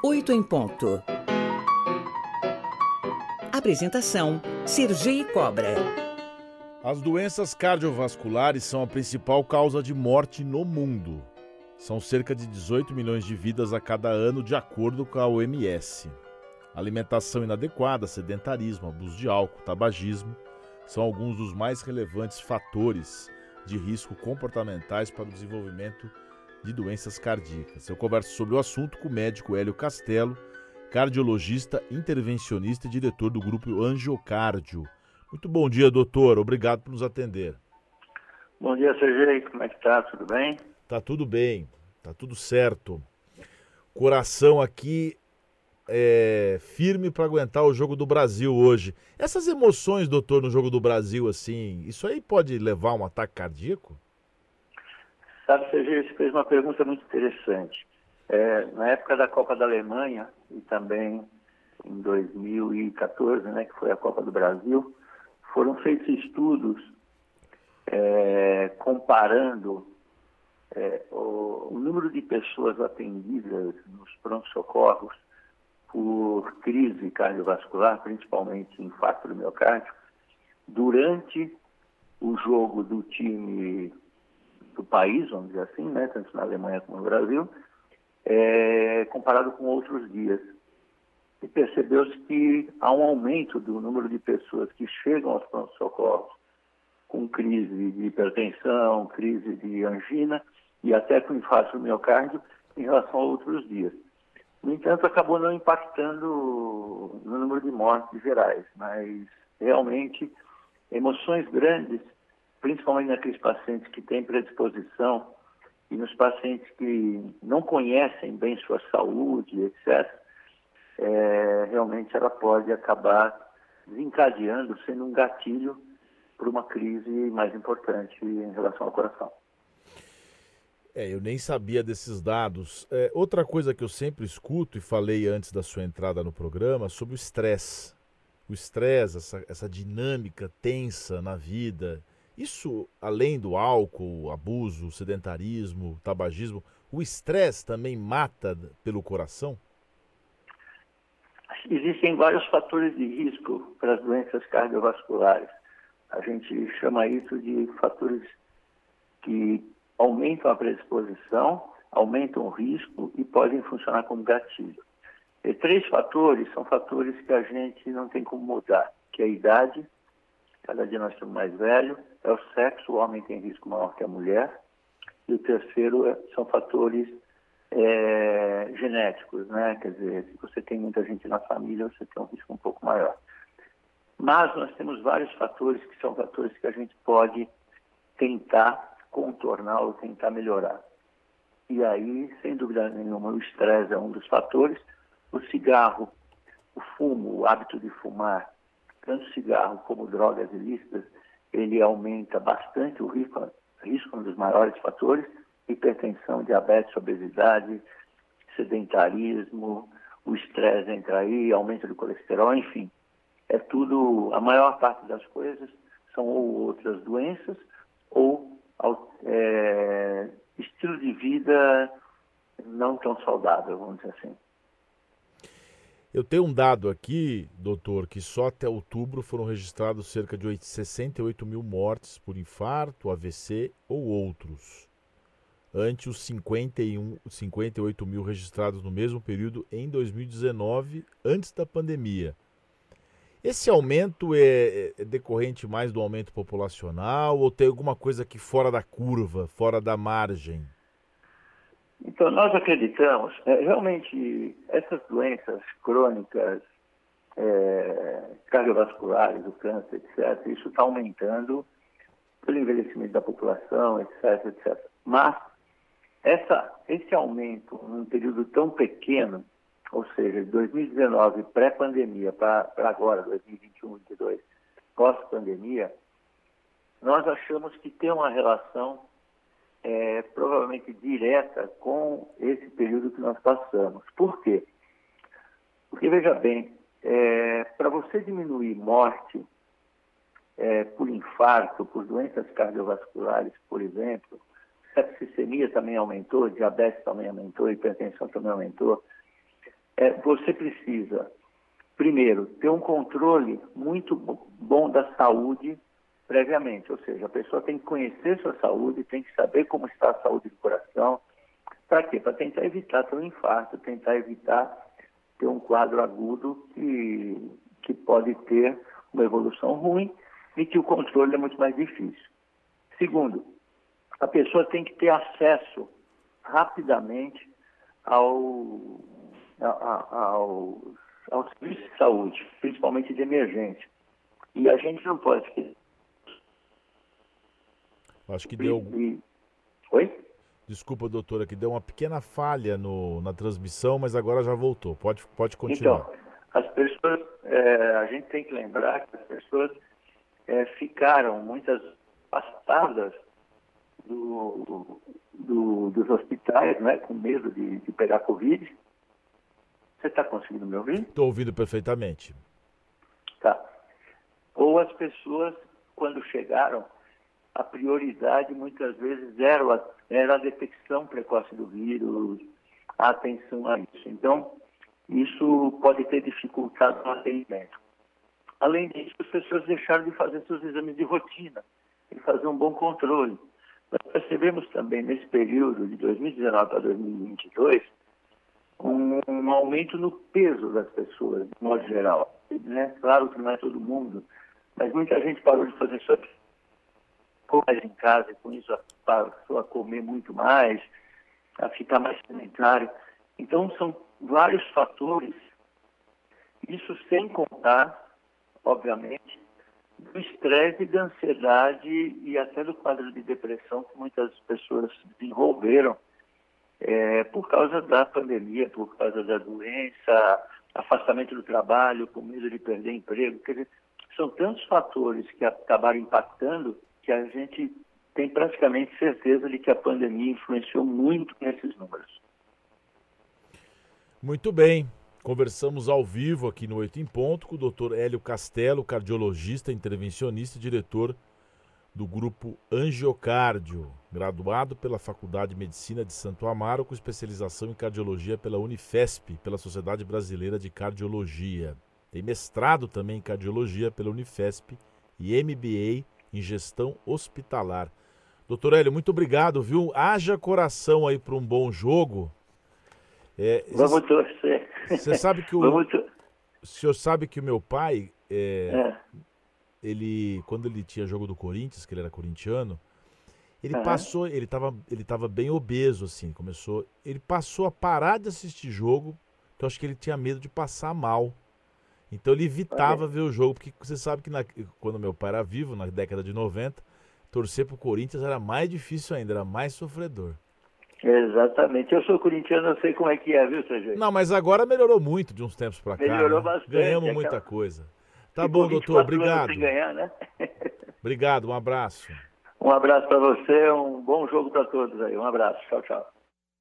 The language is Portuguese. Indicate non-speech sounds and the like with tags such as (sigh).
8 em ponto. Apresentação: Sergei Cobra. As doenças cardiovasculares são a principal causa de morte no mundo. São cerca de 18 milhões de vidas a cada ano, de acordo com a OMS. Alimentação inadequada, sedentarismo, abuso de álcool, tabagismo são alguns dos mais relevantes fatores de risco comportamentais para o desenvolvimento de doenças cardíacas. Eu converso sobre o assunto com o médico Hélio Castelo, cardiologista, intervencionista e diretor do grupo Angiocárdio. Muito bom dia, doutor. Obrigado por nos atender. Bom dia, Sergei. Como é que tá? Tudo bem? Tá tudo bem. Tá tudo certo. Coração aqui é, firme para aguentar o jogo do Brasil hoje. Essas emoções, doutor, no jogo do Brasil, assim, isso aí pode levar a um ataque cardíaco? Sabe, Sergio, você fez uma pergunta muito interessante. É, na época da Copa da Alemanha e também em 2014, né, que foi a Copa do Brasil, foram feitos estudos é, comparando é, o, o, número de pessoas atendidas nos pronto-socorros por crise cardiovascular, principalmente infarto do miocárdio, durante o jogo do time do país, vamos dizer assim, né, tanto na Alemanha como no Brasil, é, comparado com outros dias. E percebeu-se que há um aumento do número de pessoas que chegam aos pronto-socorros com crise de hipertensão, crise de angina e até com infarto do miocárdio em relação a outros dias. No entanto, acabou não impactando no número de mortes gerais, mas realmente emoções grandes principalmente naqueles pacientes que têm predisposição e nos pacientes que não conhecem bem sua saúde, etc., é, realmente ela pode acabar desencadeando, sendo um gatilho para uma crise mais importante em relação ao coração. É, eu nem sabia desses dados. É, outra coisa que eu sempre escuto e falei antes da sua entrada no programa sobre o estresse. O estresse, essa, essa dinâmica tensa na vida, isso, além do álcool, abuso, sedentarismo, tabagismo, o estresse também mata pelo coração? Existem vários fatores de risco para as doenças cardiovasculares. A gente chama isso de fatores que aumentam a predisposição, aumentam o risco e podem funcionar como gatilho. E três fatores são fatores que a gente não tem como mudar, que é a idade, cada dia nós estamos mais velhos, é o sexo, o homem tem risco maior que a mulher, e o terceiro é, são fatores é, genéticos, né? Quer dizer, se você tem muita gente na família, você tem um risco um pouco maior. Mas nós temos vários fatores que são fatores que a gente pode tentar contornar ou tentar melhorar. E aí, sem dúvida nenhuma, o estresse é um dos fatores. O cigarro, o fumo, o hábito de fumar, tanto cigarro como drogas ilícitas, ele aumenta bastante o risco, risco um dos maiores fatores, hipertensão, diabetes, obesidade, sedentarismo, o estresse entra aí, aumento do colesterol, enfim. É tudo, a maior parte das coisas são ou outras doenças ou é, estilo de vida não tão saudável, vamos dizer assim. Eu tenho um dado aqui, doutor, que só até outubro foram registrados cerca de 68 mil mortes por infarto, AVC ou outros, ante os 51, 58 mil registrados no mesmo período em 2019, antes da pandemia. Esse aumento é, é decorrente mais do aumento populacional ou tem alguma coisa aqui fora da curva, fora da margem? Então, nós acreditamos, é, realmente, essas doenças crônicas, é, cardiovasculares, o câncer, etc., isso está aumentando pelo envelhecimento da população, etc., etc. Mas essa, esse aumento num período tão pequeno, ou seja, de 2019, pré-pandemia, para agora, 2021, 2022, pós-pandemia, nós achamos que tem uma relação é, provavelmente direta com esse período que nós passamos. Por quê? Porque, veja bem, é, para você diminuir morte é, por infarto, por doenças cardiovasculares, por exemplo, septicemia também aumentou, diabetes também aumentou, hipertensão também aumentou. é, você precisa, primeiro, ter um controle muito bom da saúde previamente, ou seja, a pessoa tem que conhecer sua saúde, tem que saber como está a saúde do coração. Para quê? Para tentar evitar ter um infarto, tentar evitar ter um quadro agudo que, que pode ter uma evolução ruim e que o controle é muito mais difícil. Segundo, a pessoa tem que ter acesso rapidamente ao, ao, ao serviço de saúde, principalmente de emergência. E a gente não pode esquecer. Acho que deu. Oi? Desculpa, doutora, que deu uma pequena falha no, na transmissão, mas agora já voltou. Pode, pode continuar. Então, as pessoas, é, a gente tem que lembrar que as pessoas é, ficaram muitas passadas do, do, dos hospitais, né, com medo de, de pegar Covid. Você está conseguindo me ouvir? Estou ouvindo perfeitamente. Tá. Ou as pessoas, quando chegaram, a prioridade muitas vezes era era a detecção precoce do vírus, a atenção a isso. Então, isso pode ter dificultado o atendimento. Além disso, as pessoas deixaram de fazer seus exames de rotina e fazer um bom controle. Nós percebemos também nesse período de 2019 para 2022 um, um aumento no peso das pessoas, de modo geral. Né? Claro que não é todo mundo, mas muita gente parou de fazer suas mais em casa e com isso passou a comer muito mais, a ficar mais sedentário. Então são vários fatores, isso sem contar, obviamente, do estresse, da ansiedade e até do quadro de depressão que muitas pessoas desenvolveram é, por causa da pandemia, por causa da doença, afastamento do trabalho, com medo de perder emprego. Quer dizer, são tantos fatores que acabaram impactando que a gente tem praticamente certeza de que a pandemia influenciou muito nesses números. Muito bem. Conversamos ao vivo aqui no Oito em Ponto com o Dr. Hélio Castelo, cardiologista, intervencionista e diretor do grupo Angiocárdio, graduado pela Faculdade de Medicina de Santo Amaro, com especialização em cardiologia pela Unifesp, pela Sociedade Brasileira de Cardiologia. Tem mestrado também em cardiologia pela Unifesp e MBA em gestão hospitalar. Doutor Hélio, muito obrigado, viu? Haja coração aí para um bom jogo. É, Vamos torcer. Você sabe que o. O senhor sabe que o meu pai, é, é. ele, quando ele tinha jogo do Corinthians, que ele era corintiano, ele passou, ele estava ele tava bem obeso, assim, começou. Ele passou a parar de assistir jogo, então acho que ele tinha medo de passar mal. Então ele evitava ver o jogo, porque você sabe que na, quando meu pai era vivo, na década de 90, torcer pro Corinthians era mais difícil ainda, era mais sofredor. Exatamente. Eu sou corintiano, eu sei como é que é, viu, Sérgio? Não, mas agora melhorou muito de uns tempos para cá. Melhorou né? bastante. Ganhamos muita aquela... coisa. Tá Ficou bom, doutor. Obrigado. Ganhar, né? (laughs) Obrigado, um abraço. Um abraço para você, um bom jogo para todos aí. Um abraço. Tchau, tchau.